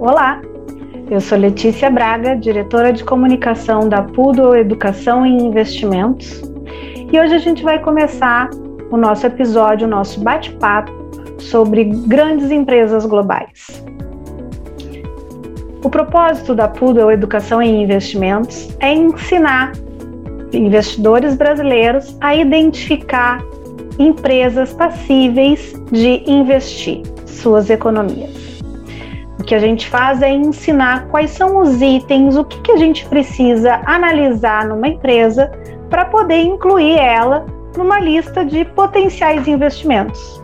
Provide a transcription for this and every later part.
Olá, eu sou Letícia Braga, diretora de comunicação da Pudo Educação e Investimentos, e hoje a gente vai começar o nosso episódio, o nosso bate-papo sobre grandes empresas globais. O propósito da Pudo Educação e Investimentos é ensinar investidores brasileiros a identificar empresas passíveis de investir suas economias. O que a gente faz é ensinar quais são os itens, o que, que a gente precisa analisar numa empresa para poder incluir ela numa lista de potenciais investimentos.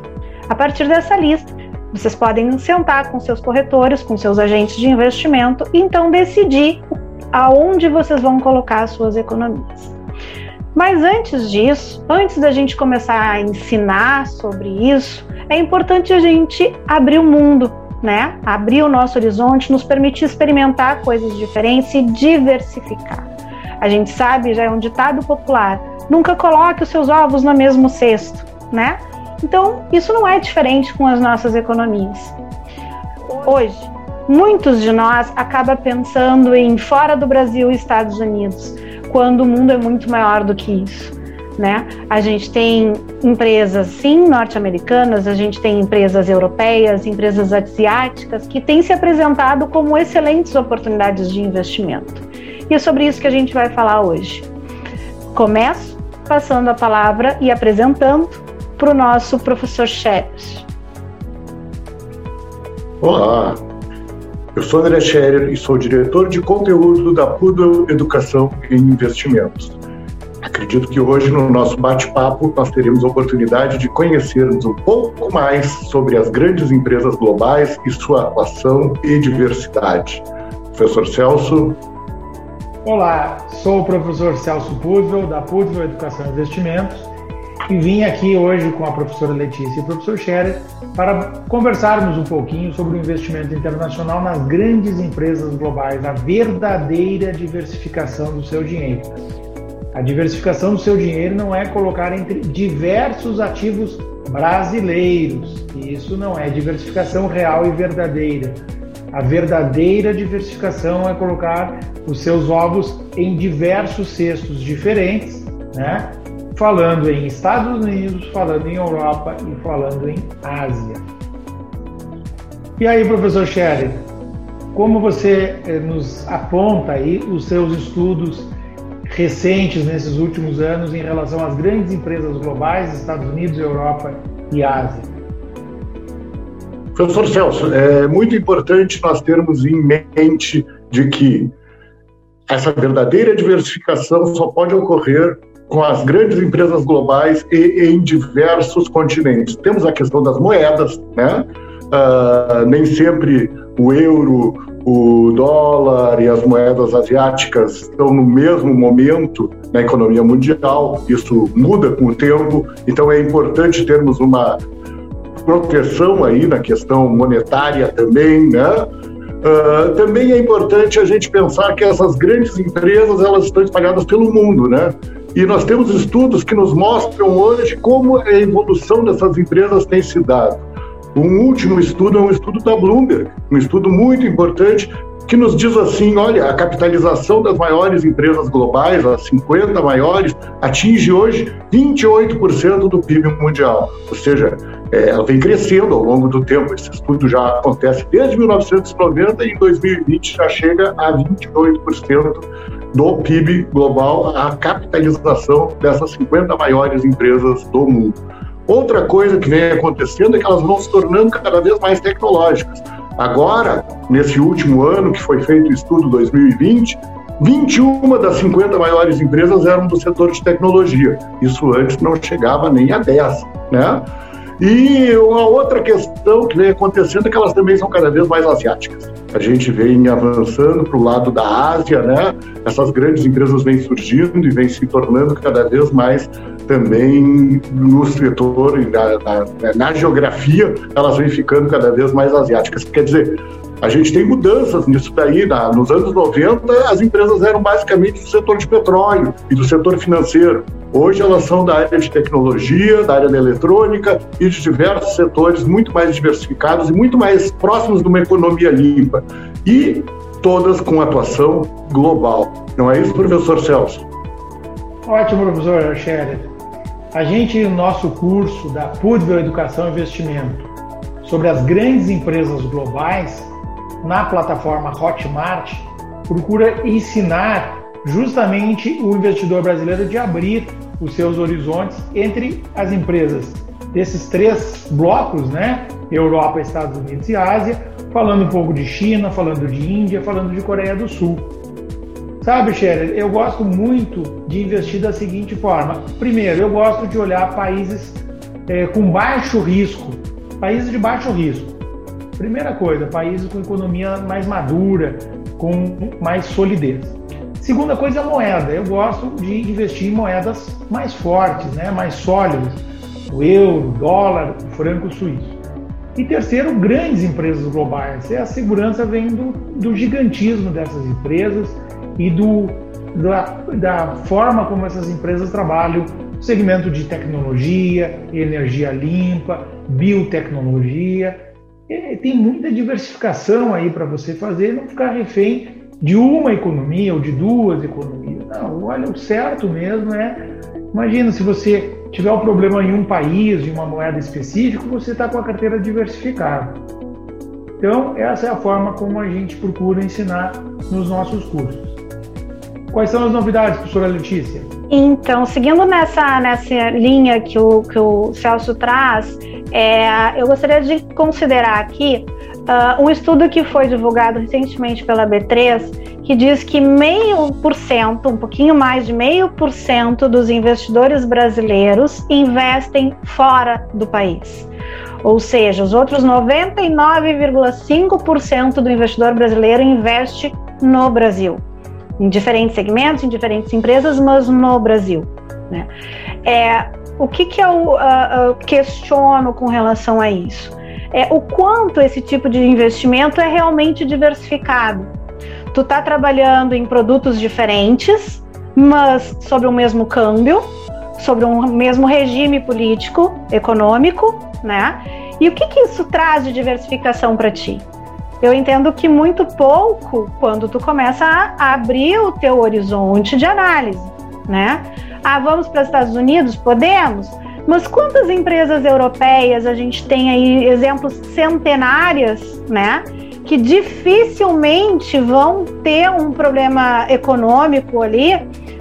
A partir dessa lista, vocês podem sentar com seus corretores, com seus agentes de investimento e então decidir aonde vocês vão colocar as suas economias. Mas antes disso, antes da gente começar a ensinar sobre isso, é importante a gente abrir o mundo, né? Abrir o nosso horizonte, nos permitir experimentar coisas diferentes e diversificar. A gente sabe, já é um ditado popular, nunca coloque os seus ovos no mesmo cesto, né? Então, isso não é diferente com as nossas economias. Hoje, muitos de nós acabam pensando em fora do Brasil e Estados Unidos, quando o mundo é muito maior do que isso né? A gente tem empresas, sim, norte-americanas, a gente tem empresas europeias, empresas asiáticas que têm se apresentado como excelentes oportunidades de investimento. E é sobre isso que a gente vai falar hoje. Começo passando a palavra e apresentando para o nosso professor Scherer. Olá, eu sou André Scherer e sou diretor de conteúdo da Pudel Educação e Investimentos. Acredito que hoje, no nosso bate-papo, nós teremos a oportunidade de conhecermos um pouco mais sobre as grandes empresas globais e sua atuação e diversidade. Professor Celso. Olá, sou o professor Celso Pudvel, da Pudvel Educação e Investimentos, e vim aqui hoje com a professora Letícia e o professor Scherer para conversarmos um pouquinho sobre o investimento internacional nas grandes empresas globais, a verdadeira diversificação do seu dinheiro. A diversificação do seu dinheiro não é colocar entre diversos ativos brasileiros. Isso não é diversificação real e verdadeira. A verdadeira diversificação é colocar os seus ovos em diversos cestos diferentes, né? Falando em Estados Unidos, falando em Europa e falando em Ásia. E aí, professor Scherer, como você eh, nos aponta aí os seus estudos recentes nesses últimos anos em relação às grandes empresas globais, Estados Unidos, Europa e Ásia? Professor Celso, é muito importante nós termos em mente de que essa verdadeira diversificação só pode ocorrer com as grandes empresas globais e em diversos continentes. Temos a questão das moedas, né? Uh, nem sempre o euro, o dólar e as moedas asiáticas estão no mesmo momento na economia mundial, isso muda com o tempo, então é importante termos uma proteção aí na questão monetária também, né? Uh, também é importante a gente pensar que essas grandes empresas elas estão espalhadas pelo mundo, né? E nós temos estudos que nos mostram hoje como a evolução dessas empresas tem se dado. Um último estudo é um estudo da Bloomberg, um estudo muito importante que nos diz assim: olha, a capitalização das maiores empresas globais, as 50 maiores, atinge hoje 28% do PIB mundial. Ou seja, é, ela vem crescendo ao longo do tempo. Esse estudo já acontece desde 1990 e em 2020 já chega a 28% do PIB global, a capitalização dessas 50 maiores empresas do mundo. Outra coisa que vem acontecendo é que elas vão se tornando cada vez mais tecnológicas. Agora, nesse último ano que foi feito o estudo 2020, 21 das 50 maiores empresas eram do setor de tecnologia. Isso antes não chegava nem a 10, né? E uma outra questão que vem acontecendo é que elas também são cada vez mais asiáticas. A gente vem avançando para o lado da Ásia, né? Essas grandes empresas vêm surgindo e vêm se tornando cada vez mais também no setor, na, na, na, geografia, elas vêm ficando cada vez mais asiáticas. Quer dizer, a gente tem mudanças nisso daí. Na, nos anos 90, as empresas eram basicamente do setor de petróleo e do setor financeiro. Hoje elas são da área de tecnologia, da área da eletrônica e de diversos setores muito mais diversificados e muito mais próximos de uma economia limpa. E todas com atuação global. Não é isso, professor Celso? Ótimo, professor Scherer. A gente, no nosso curso da Pudvel Educação e Investimento, sobre as grandes empresas globais, na plataforma Hotmart, procura ensinar justamente o investidor brasileiro de abrir os seus horizontes entre as empresas desses três blocos, né? Europa, Estados Unidos e Ásia, falando um pouco de China, falando de Índia, falando de Coreia do Sul. Sabe, Scherer, eu gosto muito de investir da seguinte forma. Primeiro, eu gosto de olhar países é, com baixo risco, países de baixo risco. Primeira coisa, países com economia mais madura, com mais solidez. Segunda coisa, a moeda. Eu gosto de investir em moedas mais fortes, né, mais sólidas. O euro, o dólar, o franco suíço. E terceiro, grandes empresas globais. É a segurança vem do, do gigantismo dessas empresas e do, da, da forma como essas empresas trabalham segmento de tecnologia, energia limpa, biotecnologia tem muita diversificação aí para você fazer, não ficar refém de uma economia ou de duas economias. Não, olha, o certo mesmo é, imagina se você tiver um problema em um país, em uma moeda específica, você está com a carteira diversificada. Então, essa é a forma como a gente procura ensinar nos nossos cursos. Quais são as novidades, professora Letícia? Então, seguindo nessa, nessa linha que o, que o Celso traz, é, eu gostaria de considerar aqui uh, um estudo que foi divulgado recentemente pela B3, que diz que meio por cento, um pouquinho mais de meio por cento dos investidores brasileiros investem fora do país. Ou seja, os outros 99,5% do investidor brasileiro investe no Brasil, em diferentes segmentos, em diferentes empresas, mas no Brasil. Né? É, o que, que eu uh, uh, questiono com relação a isso? É o quanto esse tipo de investimento é realmente diversificado. Tu está trabalhando em produtos diferentes, mas sobre o mesmo câmbio, sobre um mesmo regime político, econômico, né? E o que, que isso traz de diversificação para ti? Eu entendo que muito pouco quando tu começa a abrir o teu horizonte de análise, né? Ah, vamos para os Estados Unidos? Podemos. Mas quantas empresas europeias a gente tem aí exemplos centenárias, né? Que dificilmente vão ter um problema econômico ali,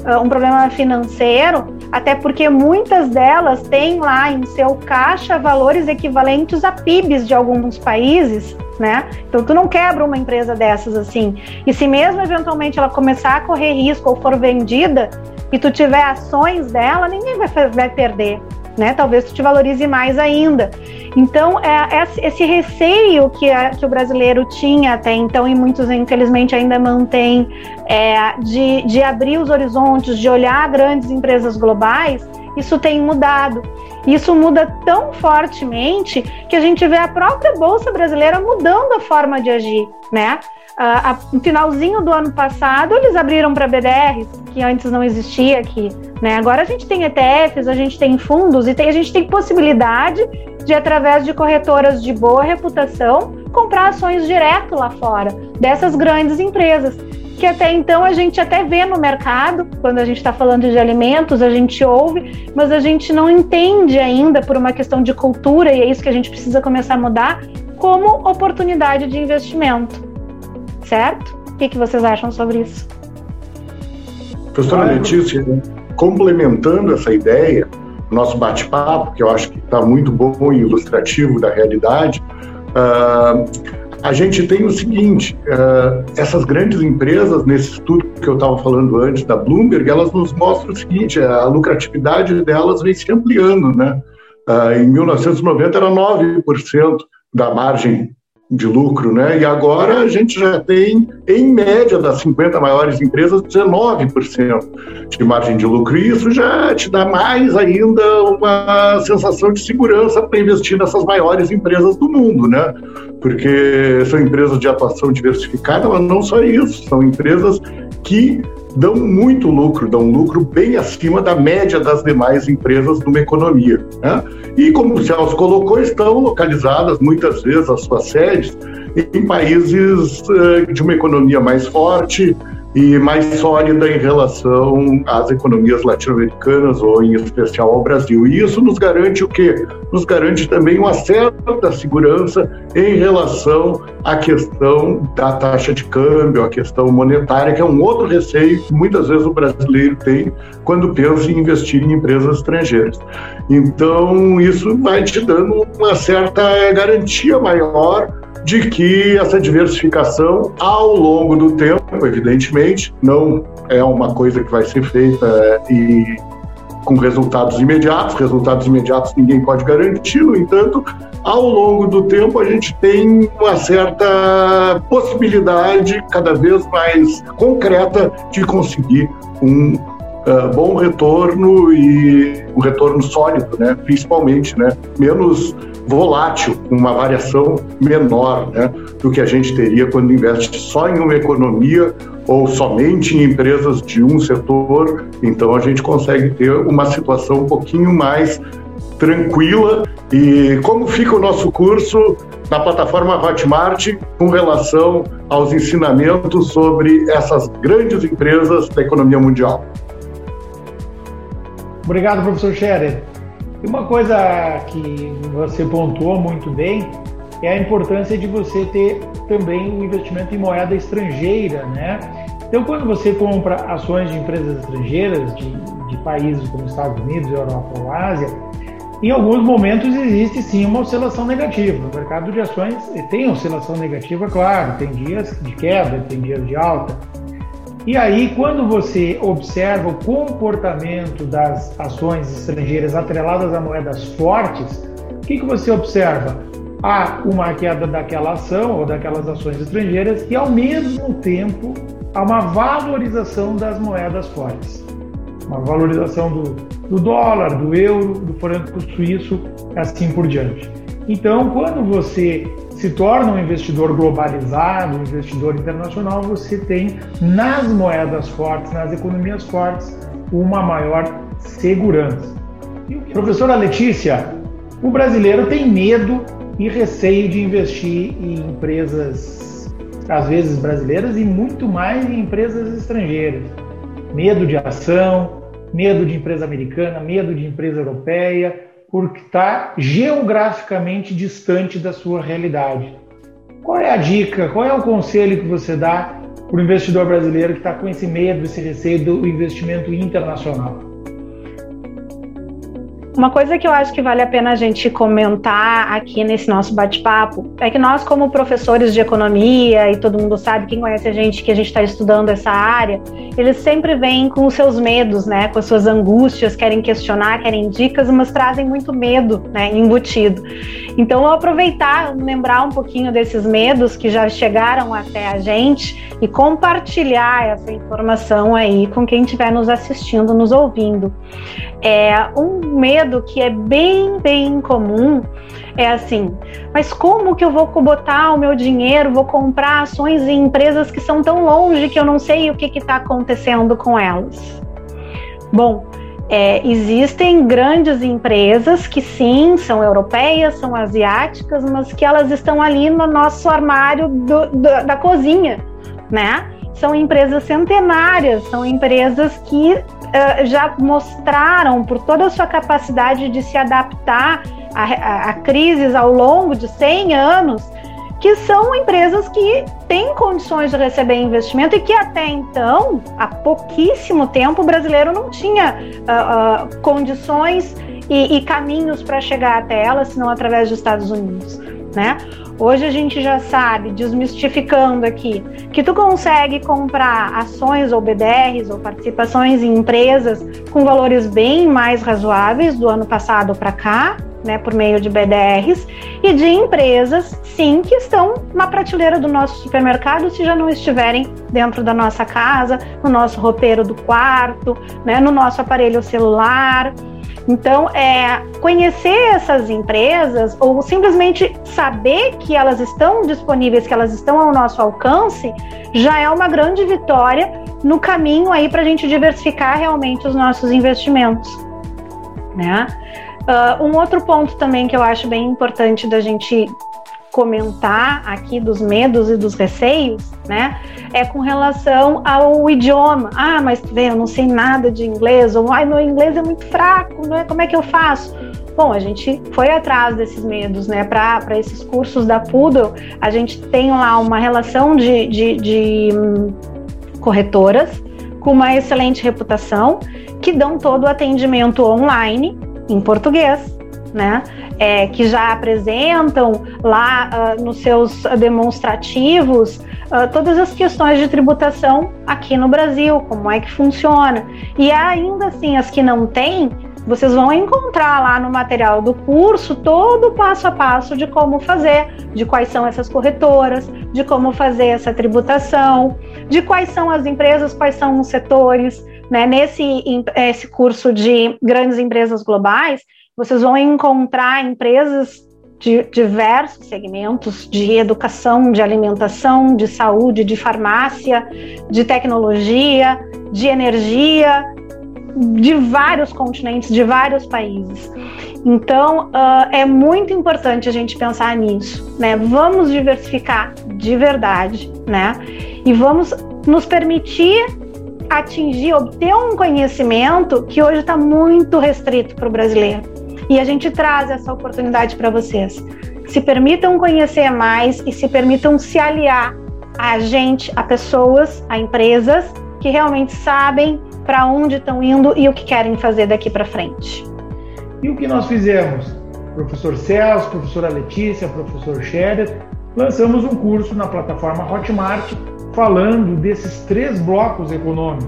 ah, um problema financeiro, até porque muitas delas têm lá em seu caixa valores equivalentes a PIBs de alguns países, né? Então tu não quebra uma empresa dessas assim. E se mesmo eventualmente ela começar a correr risco ou for vendida, e tu tiver ações dela, ninguém vai, vai perder. Né? Talvez tu te valorize mais ainda. Então, é, é esse receio que, a, que o brasileiro tinha até então, e muitos infelizmente ainda mantém, é, de, de abrir os horizontes, de olhar grandes empresas globais, isso tem mudado. Isso muda tão fortemente que a gente vê a própria Bolsa Brasileira mudando a forma de agir, né? Uh, no finalzinho do ano passado, eles abriram para BDRs, que antes não existia aqui. Né? Agora a gente tem ETFs, a gente tem fundos e tem, a gente tem possibilidade de, através de corretoras de boa reputação, comprar ações direto lá fora, dessas grandes empresas. Que até então a gente até vê no mercado, quando a gente está falando de alimentos, a gente ouve, mas a gente não entende ainda por uma questão de cultura, e é isso que a gente precisa começar a mudar, como oportunidade de investimento certo? O que, que vocês acham sobre isso? Professora Letícia, complementando essa ideia, nosso bate-papo, que eu acho que está muito bom e ilustrativo da realidade, uh, a gente tem o seguinte: uh, essas grandes empresas, nesse estudo que eu estava falando antes da Bloomberg, elas nos mostram o seguinte: a lucratividade delas vem se ampliando, né? Uh, em 1990 era 9% da margem de lucro, né? E agora a gente já tem, em média, das 50 maiores empresas, 19% de margem de lucro. E isso já te dá mais ainda uma sensação de segurança para investir nessas maiores empresas do mundo, né? Porque são empresas de atuação diversificada, mas não só isso, são empresas que dão muito lucro, dão lucro bem acima da média das demais empresas numa economia. Né? E como o Celso colocou, estão localizadas muitas vezes as suas sedes em países uh, de uma economia mais forte, e mais sólida em relação às economias latino-americanas ou em especial ao Brasil. E isso nos garante o quê? Nos garante também uma certa segurança em relação à questão da taxa de câmbio, a questão monetária, que é um outro receio que muitas vezes o brasileiro tem quando pensa em investir em empresas estrangeiras. Então, isso vai te dando uma certa garantia maior de que essa diversificação, ao longo do tempo, evidentemente, não é uma coisa que vai ser feita é, e com resultados imediatos. Resultados imediatos ninguém pode garantir, no entanto, ao longo do tempo a gente tem uma certa possibilidade cada vez mais concreta de conseguir um uh, bom retorno e um retorno sólido, né? principalmente, né? menos volátil, uma variação menor né, do que a gente teria quando investe só em uma economia ou somente em empresas de um setor. Então a gente consegue ter uma situação um pouquinho mais tranquila. E como fica o nosso curso na plataforma Hotmart com relação aos ensinamentos sobre essas grandes empresas da economia mundial? Obrigado, professor Scherer. E uma coisa que você pontuou muito bem é a importância de você ter também o um investimento em moeda estrangeira, né? Então, quando você compra ações de empresas estrangeiras, de, de países como Estados Unidos, Europa ou Ásia, em alguns momentos existe sim uma oscilação negativa. O mercado de ações tem oscilação negativa, claro, tem dias de queda, tem dias de alta. E aí, quando você observa o comportamento das ações estrangeiras atreladas a moedas fortes, o que, que você observa? Há uma queda daquela ação ou daquelas ações estrangeiras e, ao mesmo tempo, há uma valorização das moedas fortes. Uma valorização do, do dólar, do euro, do franco suíço, assim por diante. Então, quando você se torna um investidor globalizado, um investidor internacional, você tem nas moedas fortes, nas economias fortes, uma maior segurança. Professora Letícia, o brasileiro tem medo e receio de investir em empresas, às vezes brasileiras, e muito mais em empresas estrangeiras. Medo de ação, medo de empresa americana, medo de empresa europeia, porque está geograficamente distante da sua realidade. Qual é a dica, qual é o conselho que você dá para o investidor brasileiro que está com esse medo, esse receio do investimento internacional? Uma coisa que eu acho que vale a pena a gente comentar aqui nesse nosso bate-papo é que nós, como professores de economia, e todo mundo sabe, quem conhece a gente, que a gente está estudando essa área, eles sempre vêm com os seus medos, né, com as suas angústias, querem questionar, querem dicas, mas trazem muito medo, né, embutido. Então, eu aproveitar, lembrar um pouquinho desses medos que já chegaram até a gente e compartilhar essa informação aí com quem estiver nos assistindo, nos ouvindo. É um medo que é bem, bem comum é assim, mas como que eu vou botar o meu dinheiro, vou comprar ações em empresas que são tão longe que eu não sei o que está acontecendo com elas? Bom, é, existem grandes empresas que sim, são europeias, são asiáticas, mas que elas estão ali no nosso armário do, do, da cozinha, né? São empresas centenárias, são empresas que uh, já mostraram por toda a sua capacidade de se adaptar a, a, a crises ao longo de 100 anos, que são empresas que têm condições de receber investimento e que até então, há pouquíssimo tempo, o brasileiro não tinha uh, uh, condições e, e caminhos para chegar até elas, senão através dos Estados Unidos, né? Hoje a gente já sabe, desmistificando aqui, que tu consegue comprar ações ou BDRs ou participações em empresas com valores bem mais razoáveis do ano passado para cá, né, por meio de BDRs, e de empresas, sim, que estão na prateleira do nosso supermercado, se já não estiverem dentro da nossa casa, no nosso roupeiro do quarto, né, no nosso aparelho celular. Então, é, conhecer essas empresas ou simplesmente saber que elas estão disponíveis, que elas estão ao nosso alcance, já é uma grande vitória no caminho aí para a gente diversificar realmente os nossos investimentos, né? Uh, um outro ponto também que eu acho bem importante da gente comentar aqui dos medos e dos receios, né, é com relação ao idioma. Ah, mas vê, eu não sei nada de inglês, ou ai, meu inglês é muito fraco, né? como é que eu faço? Bom, a gente foi atrás desses medos, né? Para esses cursos da Poodle, a gente tem lá uma relação de, de, de hum, corretoras com uma excelente reputação que dão todo o atendimento online em português, né? É, que já apresentam lá uh, nos seus demonstrativos uh, todas as questões de tributação aqui no Brasil, como é que funciona. E ainda assim, as que não têm, vocês vão encontrar lá no material do curso todo o passo a passo de como fazer, de quais são essas corretoras, de como fazer essa tributação, de quais são as empresas, quais são os setores. Né? Nesse esse curso de grandes empresas globais, vocês vão encontrar empresas de diversos segmentos de educação, de alimentação, de saúde, de farmácia, de tecnologia, de energia, de vários continentes, de vários países. Então, uh, é muito importante a gente pensar nisso, né? Vamos diversificar de verdade, né? E vamos nos permitir atingir, obter um conhecimento que hoje está muito restrito para o brasileiro. E a gente traz essa oportunidade para vocês. Se permitam conhecer mais e se permitam se aliar a gente, a pessoas, a empresas que realmente sabem para onde estão indo e o que querem fazer daqui para frente. E o que nós fizemos? Professor Celso, professora Letícia, professor Scherer, lançamos um curso na plataforma Hotmart falando desses três blocos econômicos: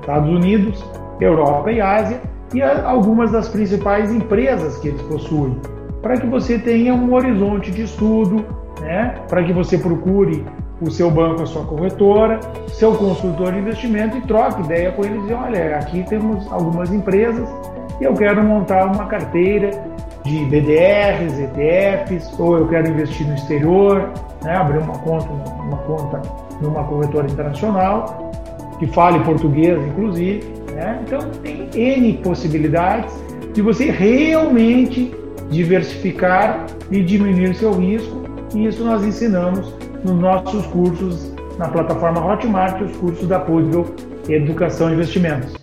Estados Unidos, Europa e Ásia, e algumas das principais empresas que eles possuem, para que você tenha um horizonte de estudo, né? para que você procure o seu banco, a sua corretora, seu consultor de investimento e troque ideia com eles e olha, aqui temos algumas empresas e eu quero montar uma carteira de BDRs, ETFs, ou eu quero investir no exterior, né? abrir uma conta, uma conta numa corretora internacional que fale português, inclusive, né? Então, tem N possibilidades de você realmente diversificar e diminuir seu risco, e isso nós ensinamos nos nossos cursos na plataforma Hotmart, os cursos da Pudvel Educação e Investimentos.